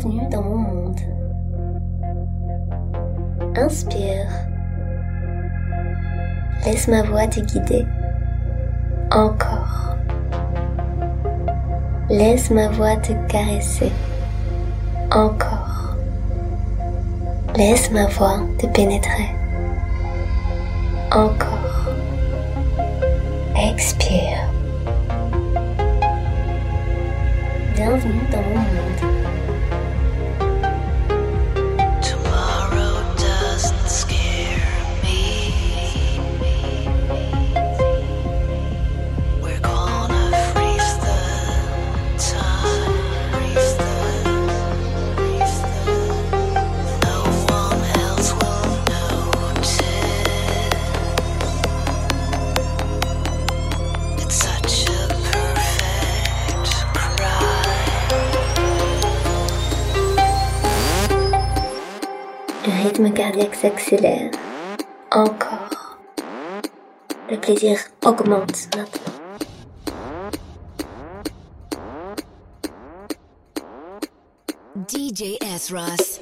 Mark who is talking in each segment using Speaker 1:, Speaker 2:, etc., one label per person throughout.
Speaker 1: Bienvenue dans mon monde. Inspire. Laisse ma voix te guider. Encore. Laisse ma voix te caresser. Encore. Laisse ma voix te pénétrer. Encore. Expire. Bienvenue dans mon monde. Rythme cardiaque s'accélère. Encore. Le plaisir augmente maintenant.
Speaker 2: DJ S. Ross.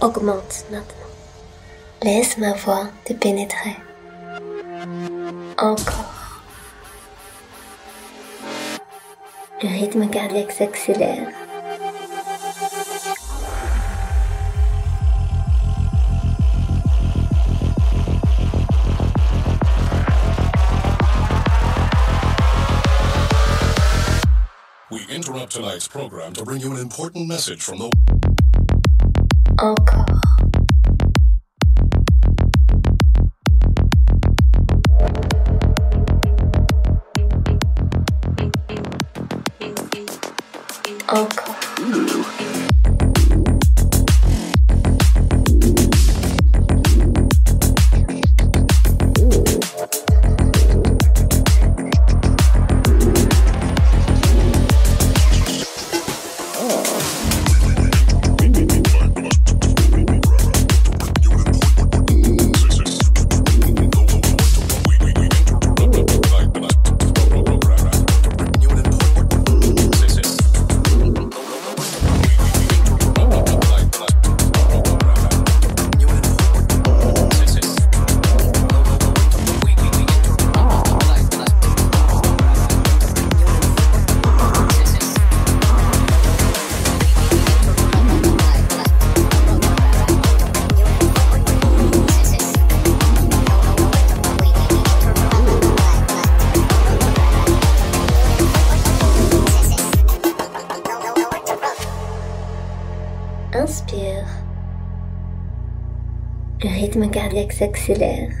Speaker 1: Augmente maintenant. Laisse ma voix te pénétrer. Encore. Le rythme cardiaque s'accélère.
Speaker 3: We interrupt tonight's program to bring you an important message from the
Speaker 1: Encore. S'accélère.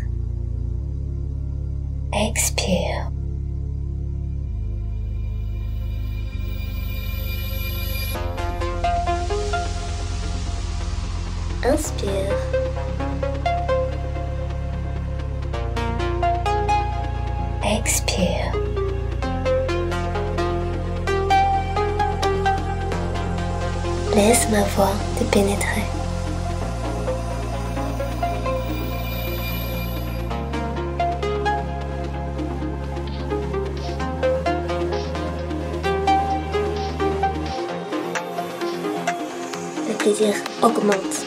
Speaker 1: Expire. Inspire. Expire. Laisse ma voix te pénétrer.
Speaker 4: Désir augmente maintenant.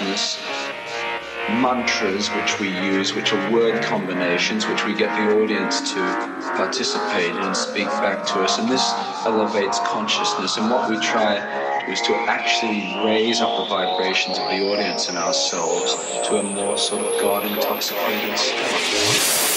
Speaker 5: Consciousness, mantras which we use, which are word combinations, which we get the audience to participate in and speak back to us. And this elevates consciousness. And what we try is to actually raise up the vibrations of the audience and ourselves to a more sort of God intoxicated state.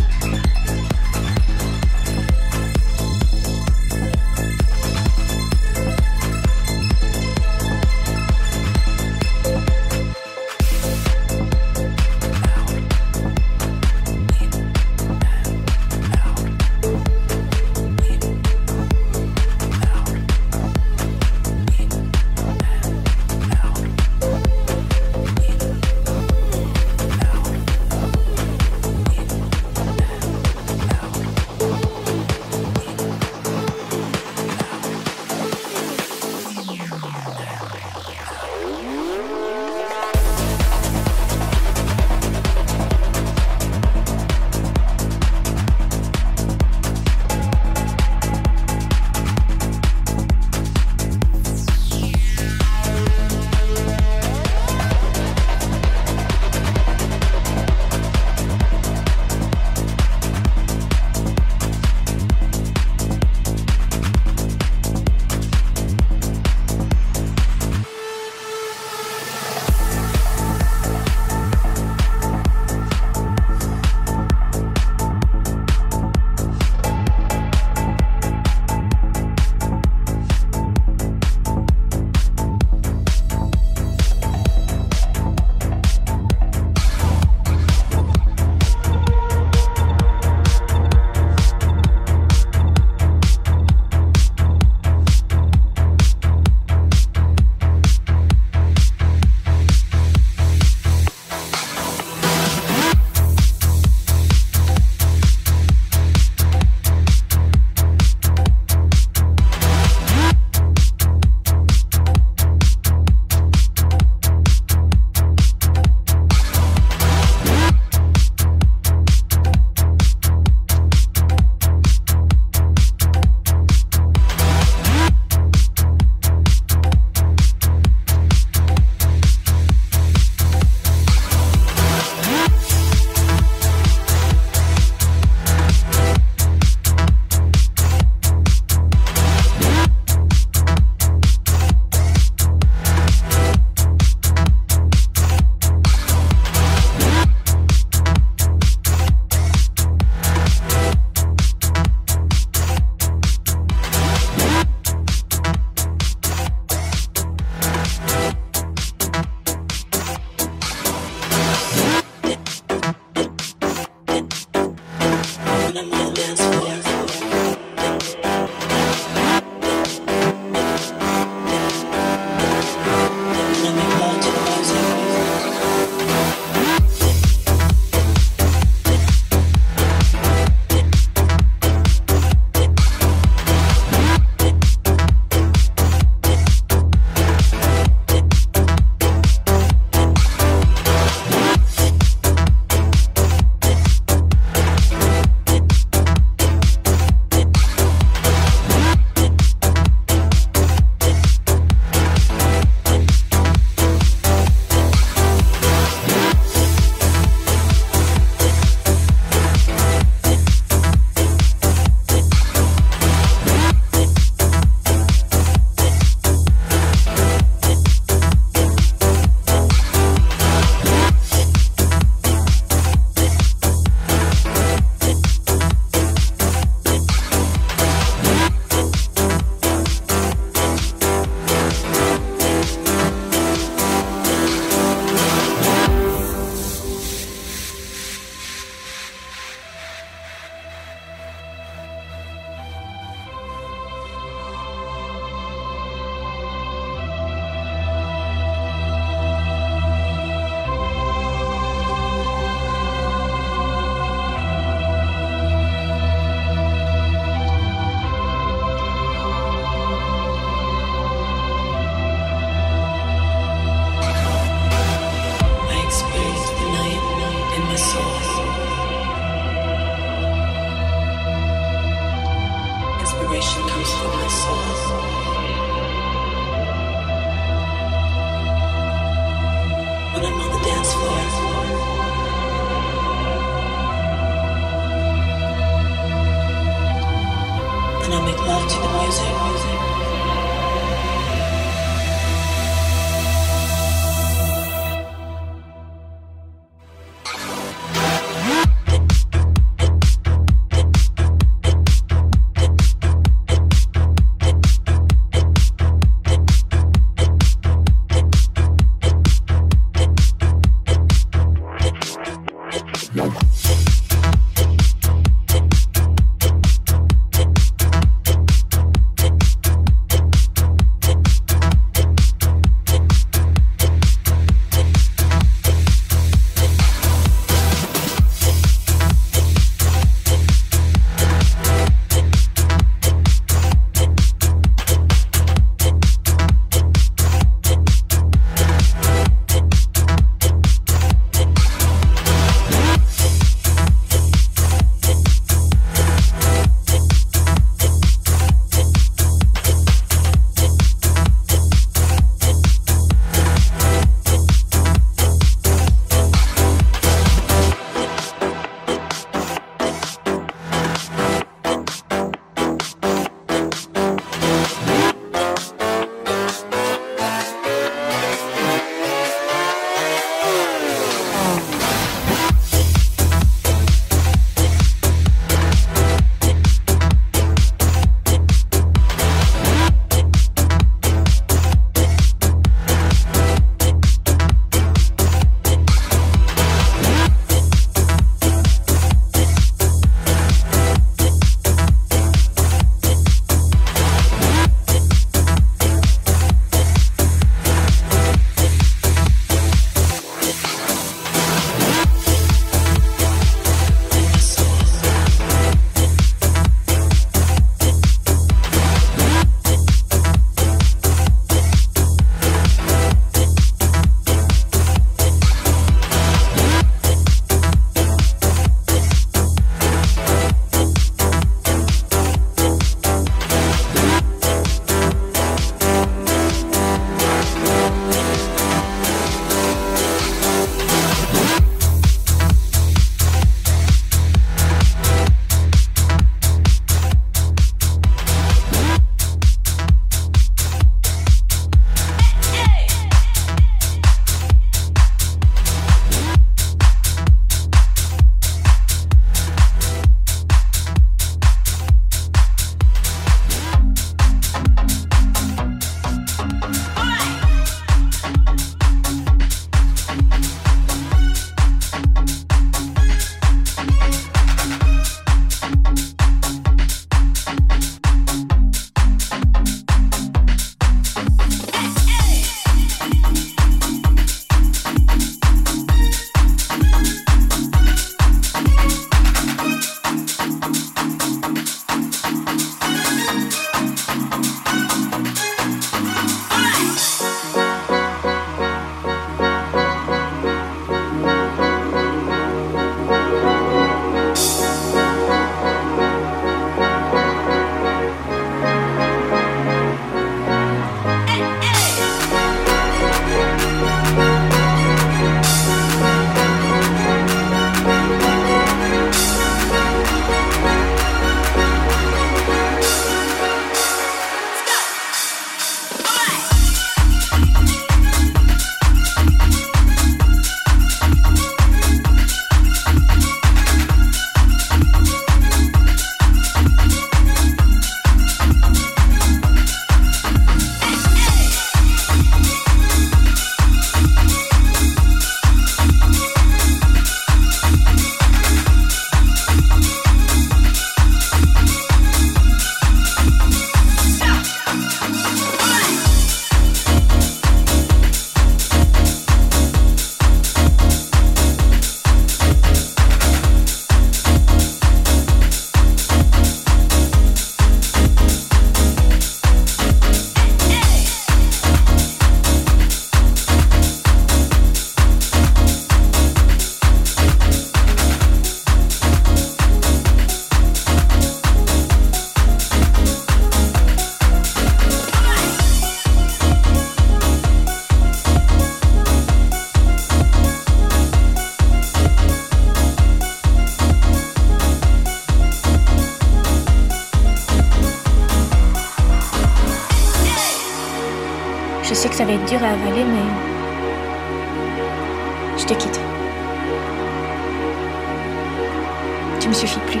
Speaker 6: Tu me suffis plus.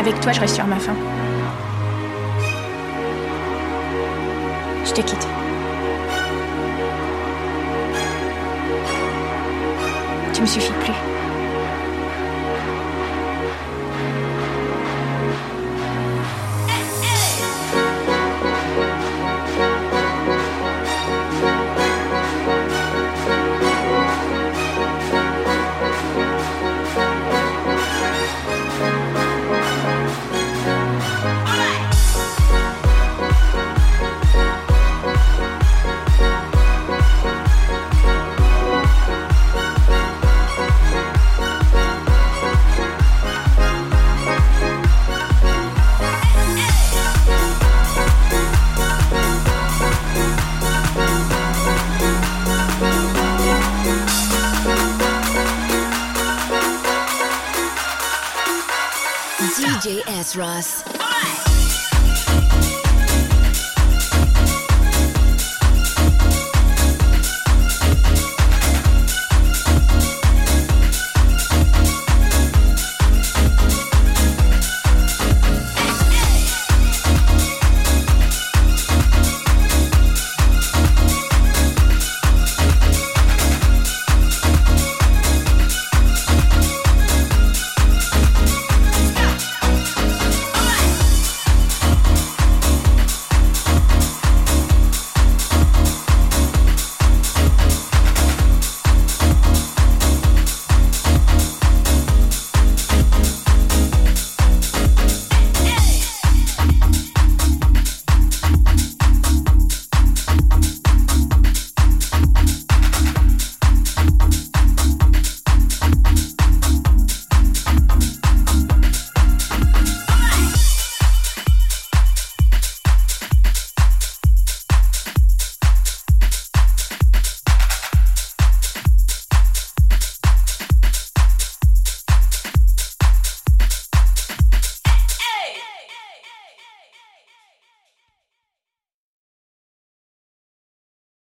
Speaker 6: Avec toi, je reste sur ma faim. Je te quitte. Tu me suffis plus.